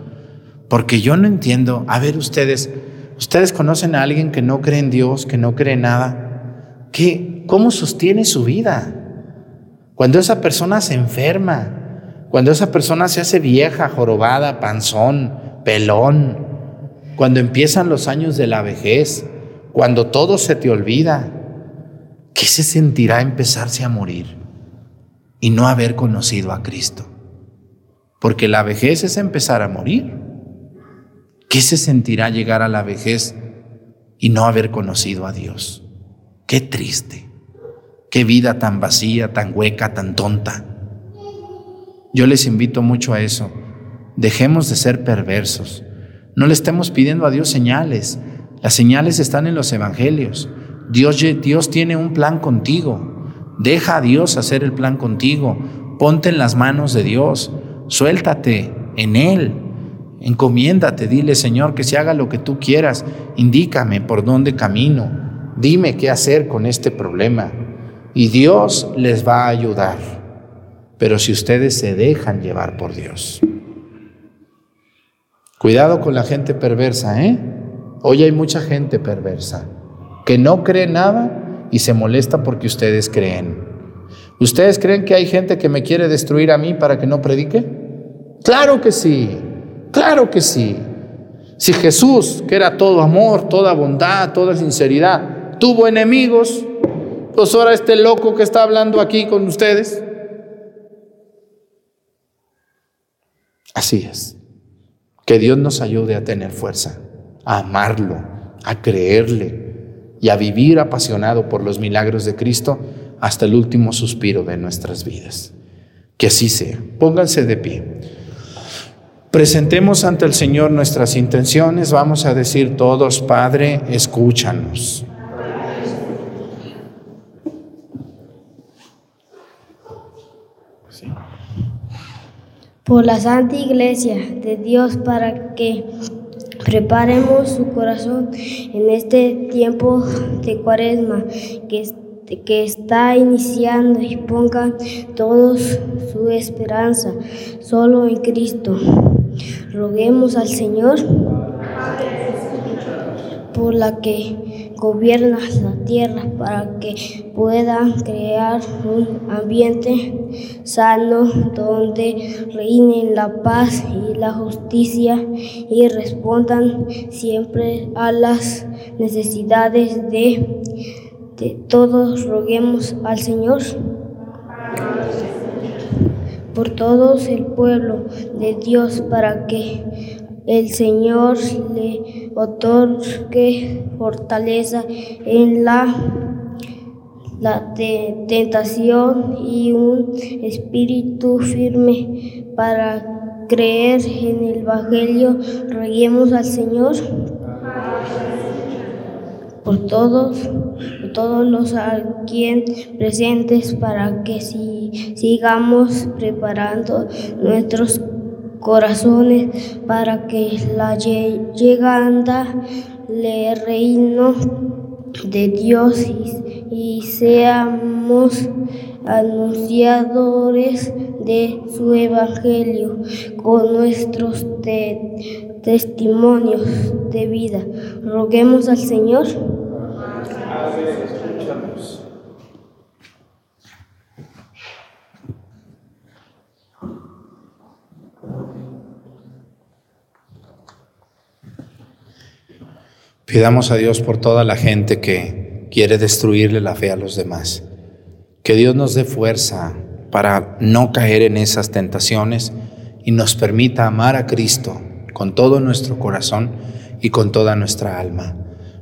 A: porque yo no entiendo, a ver ustedes, ustedes conocen a alguien que no cree en Dios, que no cree en nada, ¿Qué, ¿cómo sostiene su vida? Cuando esa persona se enferma, cuando esa persona se hace vieja, jorobada, panzón, pelón, cuando empiezan los años de la vejez, cuando todo se te olvida, ¿qué se sentirá empezarse a morir y no haber conocido a Cristo? Porque la vejez es empezar a morir. ¿Qué se sentirá llegar a la vejez y no haber conocido a Dios? Qué triste, qué vida tan vacía, tan hueca, tan tonta. Yo les invito mucho a eso. Dejemos de ser perversos. No le estemos pidiendo a Dios señales. Las señales están en los evangelios. Dios, Dios tiene un plan contigo. Deja a Dios hacer el plan contigo. Ponte en las manos de Dios. Suéltate en Él. Encomiéndate, dile, Señor, que se haga lo que tú quieras. Indícame por dónde camino. Dime qué hacer con este problema. Y Dios les va a ayudar. Pero si ustedes se dejan llevar por Dios. Cuidado con la gente perversa, ¿eh? Hoy hay mucha gente perversa que no cree nada y se molesta porque ustedes creen. ¿Ustedes creen que hay gente que me quiere destruir a mí para que no predique? Claro que sí. Claro que sí. Si Jesús, que era todo amor, toda bondad, toda sinceridad, tuvo enemigos, pues ahora este loco que está hablando aquí con ustedes. Así es. Que Dios nos ayude a tener fuerza, a amarlo, a creerle y a vivir apasionado por los milagros de Cristo hasta el último suspiro de nuestras vidas. Que así sea. Pónganse de pie. Presentemos ante el Señor nuestras intenciones. Vamos a decir todos, Padre, escúchanos.
D: Por la Santa Iglesia de Dios para que preparemos su corazón en este tiempo de cuaresma que que está iniciando y pongan todos su esperanza solo en Cristo. Roguemos al Señor por la que gobierna la tierra para que puedan crear un ambiente sano donde reine la paz y la justicia y respondan siempre a las necesidades de todos. Roguemos al Señor por todos el pueblo de Dios para que el Señor le otorgue fortaleza en la, la tentación y un espíritu firme para creer en el Evangelio. Roguemos al Señor por todos, todos los aquí presentes para que si, sigamos preparando nuestros corazones para que la llegada le reino de Dios y, seamos anunciadores de su evangelio con nuestros testimonios de vida. Roguemos al Señor.
A: Pidamos a Dios por toda la gente que quiere destruirle la fe a los demás. Que Dios nos dé fuerza para no caer en esas tentaciones y nos permita amar a Cristo con todo nuestro corazón y con toda nuestra alma.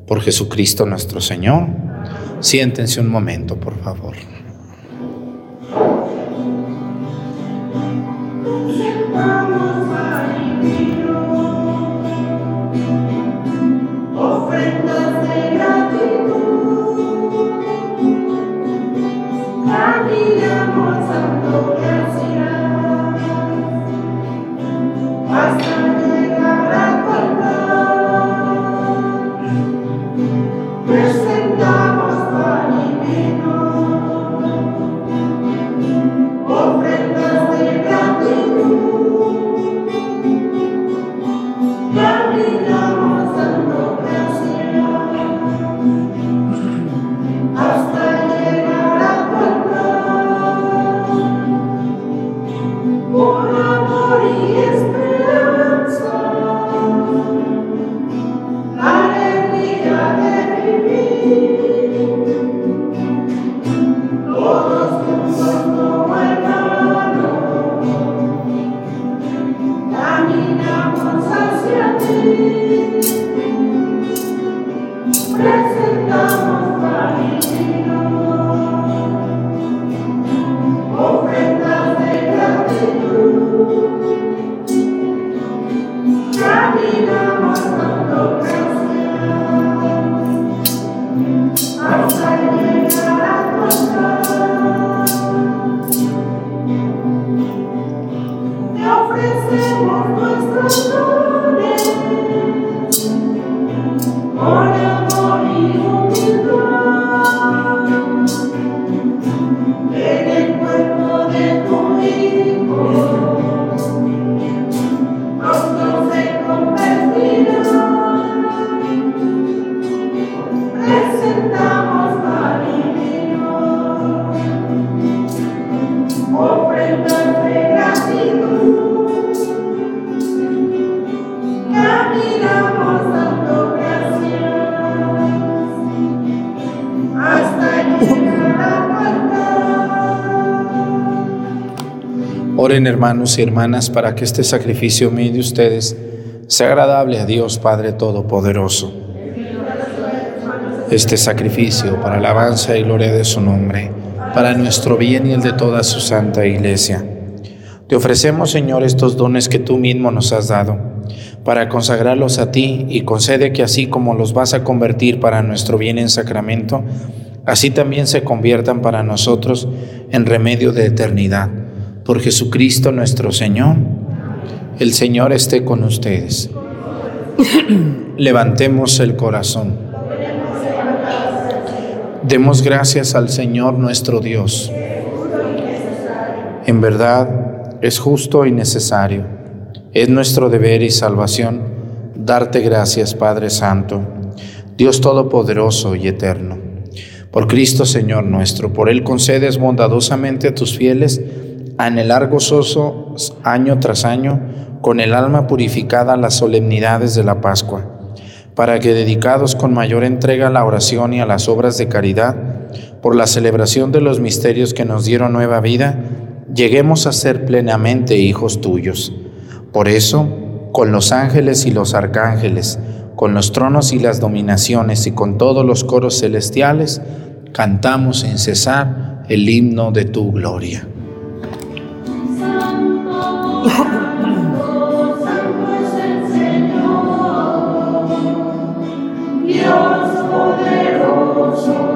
A: Por Jesucristo nuestro Señor. Siéntense un momento, por favor.
E: Ofrecemos
A: Hermanos y hermanas para que este sacrificio mío de ustedes sea agradable a Dios Padre Todopoderoso. Este sacrificio para alabanza y gloria de su nombre, para nuestro bien y el de toda su santa iglesia. Te ofrecemos, Señor, estos dones que tú mismo nos has dado, para consagrarlos a ti y concede que así como los vas a convertir para nuestro bien en sacramento, así también se conviertan para nosotros en remedio de eternidad. Por Jesucristo nuestro Señor. El Señor esté con ustedes. (clears throat) Levantemos el corazón. Demos gracias al Señor nuestro Dios. En verdad es justo y necesario. Es nuestro deber y salvación darte gracias, Padre Santo, Dios Todopoderoso y Eterno. Por Cristo Señor nuestro, por Él concedes bondadosamente a tus fieles anhelar gozoso año tras año con el alma purificada las solemnidades de la Pascua, para que dedicados con mayor entrega a la oración y a las obras de caridad, por la celebración de los misterios que nos dieron nueva vida, lleguemos a ser plenamente hijos tuyos. Por eso, con los ángeles y los arcángeles, con los tronos y las dominaciones y con todos los coros celestiales, cantamos sin cesar el himno de tu gloria. Santo, Santo, Santo es el Señor, Dios poderoso.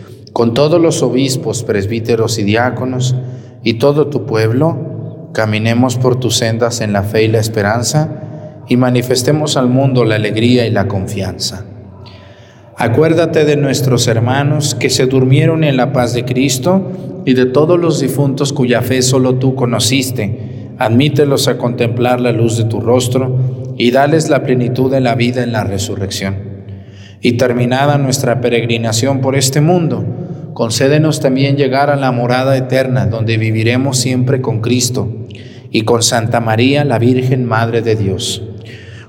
A: con todos los obispos, presbíteros y diáconos y todo tu pueblo, caminemos por tus sendas en la fe y la esperanza y manifestemos al mundo la alegría y la confianza. Acuérdate de nuestros hermanos que se durmieron en la paz de Cristo y de todos los difuntos cuya fe solo tú conociste. Admítelos a contemplar la luz de tu rostro y dales la plenitud de la vida en la resurrección. Y terminada nuestra peregrinación por este mundo, concédenos también llegar a la morada eterna, donde viviremos siempre con Cristo y con Santa María, la Virgen Madre de Dios,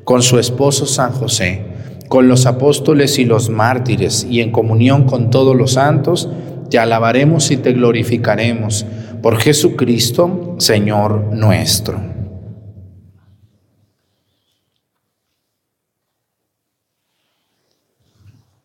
A: con su esposo San José, con los apóstoles y los mártires, y en comunión con todos los santos, te alabaremos y te glorificaremos por Jesucristo, Señor nuestro.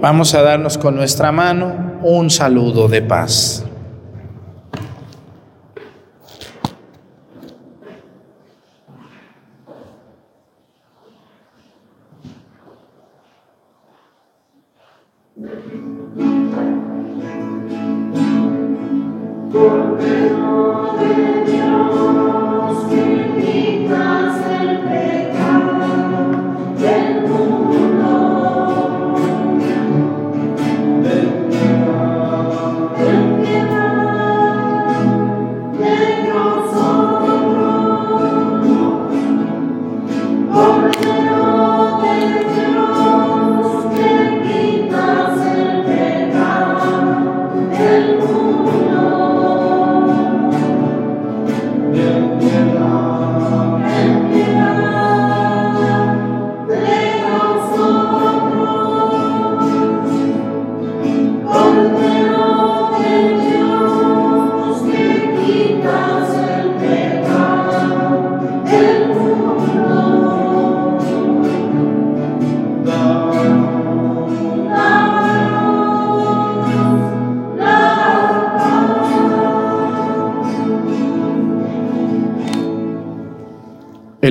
A: Vamos a darnos con nuestra mano un saludo de paz.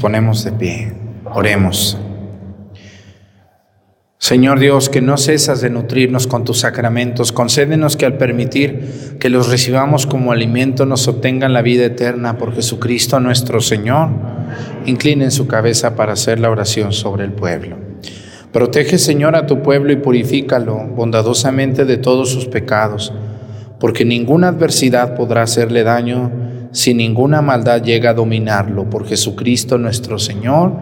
A: Ponemos de pie. Oremos. Señor Dios, que no cesas de nutrirnos con tus sacramentos, concédenos que al permitir que los recibamos como alimento nos obtengan la vida eterna por Jesucristo nuestro Señor. Inclinen su cabeza para hacer la oración sobre el pueblo. Protege, Señor, a tu pueblo y purifícalo bondadosamente de todos sus pecados, porque ninguna adversidad podrá hacerle daño si ninguna maldad llega a dominarlo. Por Jesucristo nuestro Señor.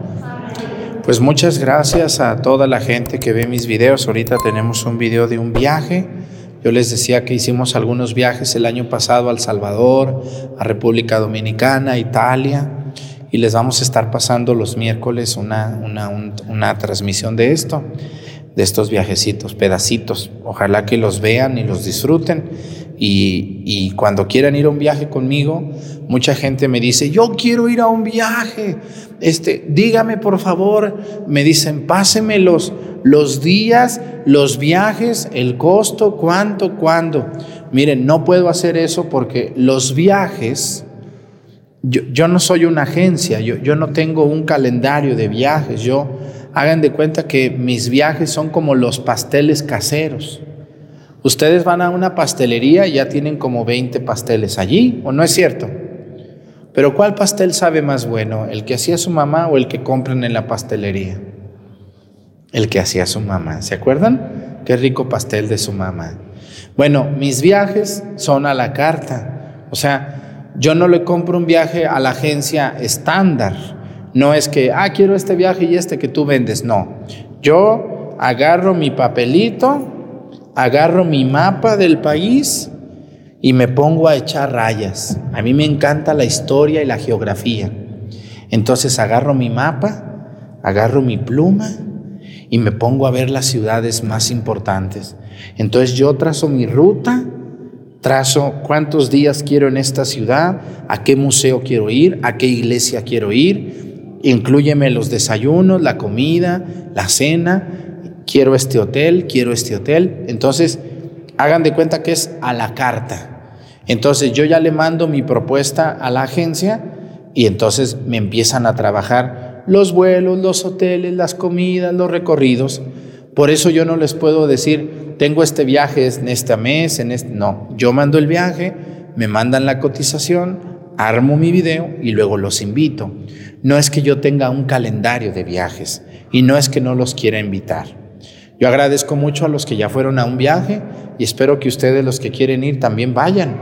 A: Pues muchas gracias a toda la gente que ve mis videos. Ahorita tenemos un video de un viaje. Yo les decía que hicimos algunos viajes el año pasado al Salvador, a República Dominicana, Italia, y les vamos a estar pasando los miércoles una, una, una transmisión de esto, de estos viajecitos, pedacitos. Ojalá que los vean y los disfruten. Y, cuando quieran ir a un viaje conmigo, mucha gente me dice, yo quiero ir a un viaje. Este, dígame por favor, me dicen, páseme los, los días, los viajes, el costo, cuánto, cuándo. Miren, no puedo hacer eso porque los viajes, yo, yo no soy una agencia, yo, yo no tengo un calendario de viajes, yo hagan de cuenta que mis viajes son como los pasteles caseros. Ustedes van a una pastelería y ya tienen como 20 pasteles allí, ¿o no es cierto? Pero ¿cuál pastel sabe más bueno? ¿El que hacía su mamá o el que compran en la pastelería? El que hacía su mamá. ¿Se acuerdan? Qué rico pastel de su mamá. Bueno, mis viajes son a la carta. O sea, yo no le compro un viaje a la agencia estándar. No es que, ah, quiero este viaje y este que tú vendes. No. Yo agarro mi papelito, agarro mi mapa del país y me pongo a echar rayas. A mí me encanta la historia y la geografía. Entonces agarro mi mapa, agarro mi pluma y me pongo a ver las ciudades más importantes. Entonces yo trazo mi ruta, trazo cuántos días quiero en esta ciudad, a qué museo quiero ir, a qué iglesia quiero ir, incluyeme los desayunos, la comida, la cena, quiero este hotel, quiero este hotel. Entonces, hagan de cuenta que es a la carta. Entonces, yo ya le mando mi propuesta a la agencia y entonces me empiezan a trabajar los vuelos, los hoteles, las comidas, los recorridos. Por eso yo no les puedo decir, tengo este viaje en este mes, en este... No, yo mando el viaje, me mandan la cotización, armo mi video y luego los invito. No es que yo tenga un calendario de viajes y no es que no los quiera invitar. Yo agradezco mucho a los que ya fueron a un viaje y espero que ustedes los que quieren ir también vayan.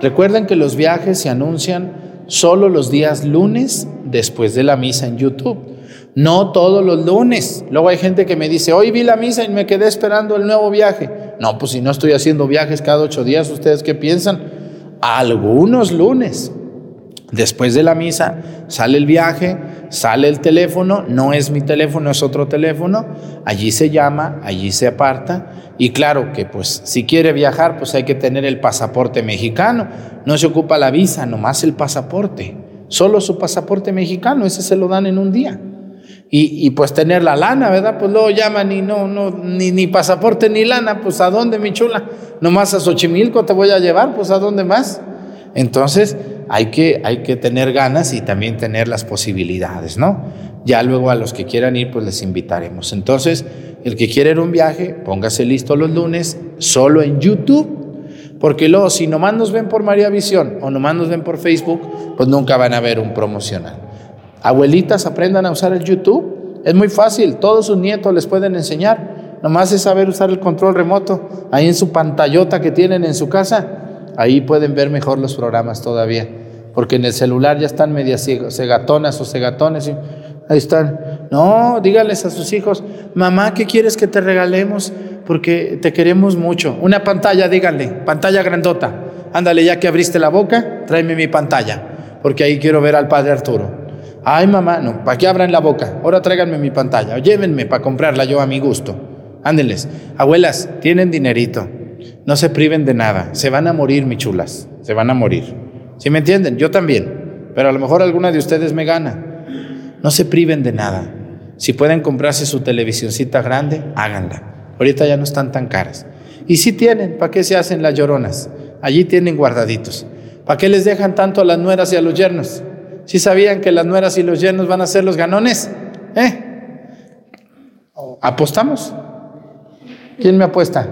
A: Recuerden que los viajes se anuncian solo los días lunes después de la misa en YouTube. No todos los lunes. Luego hay gente que me dice, hoy vi la misa y me quedé esperando el nuevo viaje. No, pues si no estoy haciendo viajes cada ocho días, ¿ustedes qué piensan? Algunos lunes. Después de la misa sale el viaje, sale el teléfono, no es mi teléfono, es otro teléfono, allí se llama, allí se aparta y claro que pues si quiere viajar pues hay que tener el pasaporte mexicano, no se ocupa la visa, nomás el pasaporte, solo su pasaporte mexicano, ese se lo dan en un día. Y, pues tener la lana, ¿verdad? Pues luego llaman y no, no, ni, pasaporte ni lana, pues ¿a dónde mi chula? Nomás a Xochimilco te voy a llevar, pues ¿a dónde más? Entonces, hay que, hay que tener ganas y también tener las posibilidades, ¿no? Ya luego a los que quieran ir, pues les invitaremos. Entonces, el que quiera ir un viaje, póngase listo los lunes, solo en YouTube, porque luego si nomás nos ven por María Visión o nomás nos ven por Facebook, pues nunca van a ver un promocional. Abuelitas, aprendan a usar el YouTube. Es muy fácil, todos sus nietos les pueden enseñar. Nomás es saber usar el control remoto ahí en su pantallota que tienen en su casa Ahí pueden ver mejor los programas todavía, porque en el celular ya están medias cegatonas o cegatones. ahí están. No, díganles a sus hijos, mamá, ¿qué quieres que te regalemos? Porque te queremos mucho. Una pantalla, díganle, pantalla grandota. Ándale, ya que abriste la boca, tráeme mi pantalla, porque ahí quiero ver al padre Arturo. Ay, mamá, no, para que abran la boca. Ahora tráiganme mi pantalla, llévenme para comprarla yo a mi gusto. Ándenles. Abuelas, tienen dinerito. No se priven de nada. Se van a morir, mi chulas. Se van a morir. ¿Sí me entienden? Yo también. Pero a lo mejor alguna de ustedes me gana. No se priven de nada. Si pueden comprarse su televisioncita grande, háganla. Ahorita ya no están tan caras. Y si tienen, ¿para qué se hacen las lloronas? Allí tienen guardaditos. ¿Para qué les dejan tanto a las nueras y a los yernos? ¿Sí sabían que las nueras y los yernos van a ser los ganones? ¿Eh? ¿Apostamos? ¿Quién me apuesta?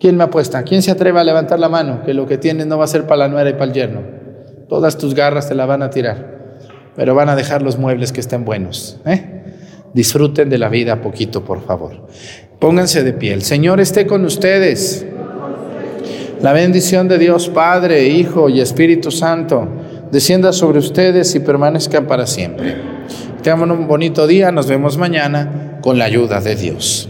A: ¿Quién me apuesta? ¿Quién se atreve a levantar la mano? Que lo que tienes no va a ser para la nuera y para el yerno. Todas tus garras te la van a tirar, pero van a dejar los muebles que estén buenos. ¿eh? Disfruten de la vida poquito, por favor. Pónganse de pie. El Señor esté con ustedes. La bendición de Dios Padre, Hijo y Espíritu Santo descienda sobre ustedes y permanezcan para siempre. Tengan un bonito día. Nos vemos mañana con la ayuda de Dios.